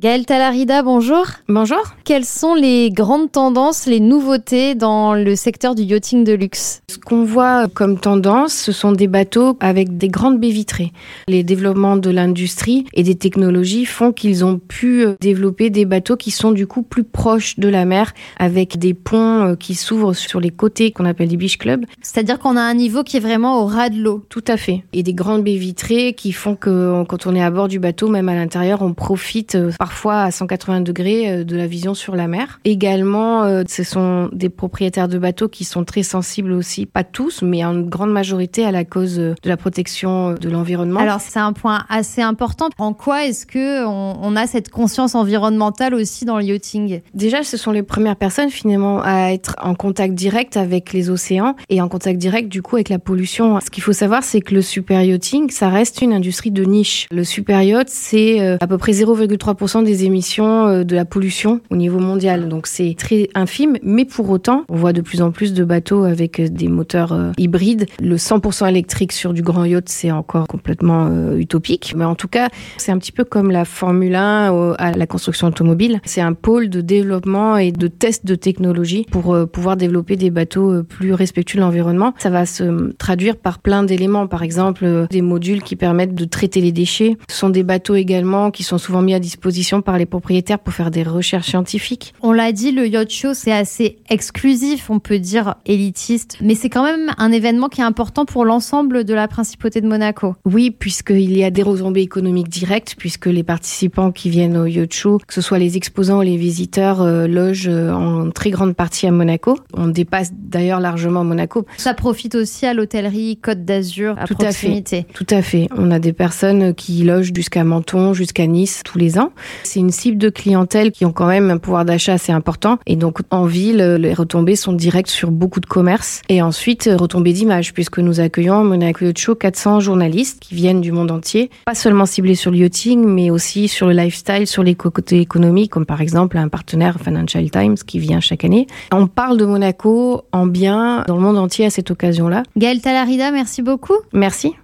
Gaëlle Talarida, bonjour. Bonjour. Quelles sont les grandes tendances, les nouveautés dans le secteur du yachting de luxe? Ce qu'on voit comme tendance, ce sont des bateaux avec des grandes baies vitrées. Les développements de l'industrie et des technologies font qu'ils ont pu développer des bateaux qui sont du coup plus proches de la mer, avec des ponts qui s'ouvrent sur les côtés qu'on appelle des beach clubs. C'est-à-dire qu'on a un niveau qui est vraiment au ras de l'eau. Tout à fait. Et des grandes baies vitrées qui font que quand on est à bord du bateau, même à l'intérieur, on profite par parfois à 180 degrés euh, de la vision sur la mer. Également, euh, ce sont des propriétaires de bateaux qui sont très sensibles aussi, pas tous, mais en grande majorité à la cause euh, de la protection de l'environnement. Alors c'est un point assez important. En quoi est-ce que on, a cette conscience environnementale aussi dans le yachting? Déjà, ce sont les premières personnes finalement à être en contact direct avec les océans et en contact direct du coup avec la pollution. Ce qu'il faut savoir, c'est que le super yachting, ça reste une industrie de niche. Le super yacht, c'est à peu près 0,3% des émissions euh, de la pollution au niveau mondial. Donc c'est très infime, mais pour autant, on voit de plus en plus de bateaux avec euh, des moteurs euh, hybrides. Le 100% électrique sur du grand yacht, c'est encore complètement utopique. Mais en tout cas, c'est un petit peu comme la Formule 1 à la construction automobile. C'est un pôle de développement et de test de technologie pour pouvoir développer des bateaux plus respectueux de l'environnement. Ça va se traduire par plein d'éléments. Par exemple, des modules qui permettent de traiter les déchets. Ce sont des bateaux également qui sont souvent mis à disposition par les propriétaires pour faire des recherches scientifiques. On l'a dit, le yacht show, c'est assez exclusif, on peut dire élitiste, mais c'est quand même un événement qui est important pour l'ensemble de la principauté de Monaco. Oui, puisqu'il y a des retombées économiques directes, puisque les participants qui viennent au yacht show, que ce soit les exposants ou les visiteurs, euh, logent euh, en très grande partie à Monaco. On dépasse d'ailleurs largement Monaco. Ça profite aussi à l'hôtellerie Côte d'Azur à Tout proximité. À fait. Tout à fait. On a des personnes qui logent jusqu'à Menton, jusqu'à Nice tous les ans. C'est une cible de clientèle qui ont quand même un pouvoir d'achat assez important. Et donc, en ville, les retombées sont directes sur beaucoup de commerces. Et ensuite, retombées d'image, puisque nous accueillons à Monaco Yacht Show 400 journalistes qui viennent du monde entier. Pas seulement ciblés sur le yachting, mais aussi sur le lifestyle, sur les côtés économiques, comme par exemple un partenaire Financial Times qui vient chaque année. On parle de Monaco en bien dans le monde entier à cette occasion-là. Gaëlle Talarida, merci beaucoup. Merci.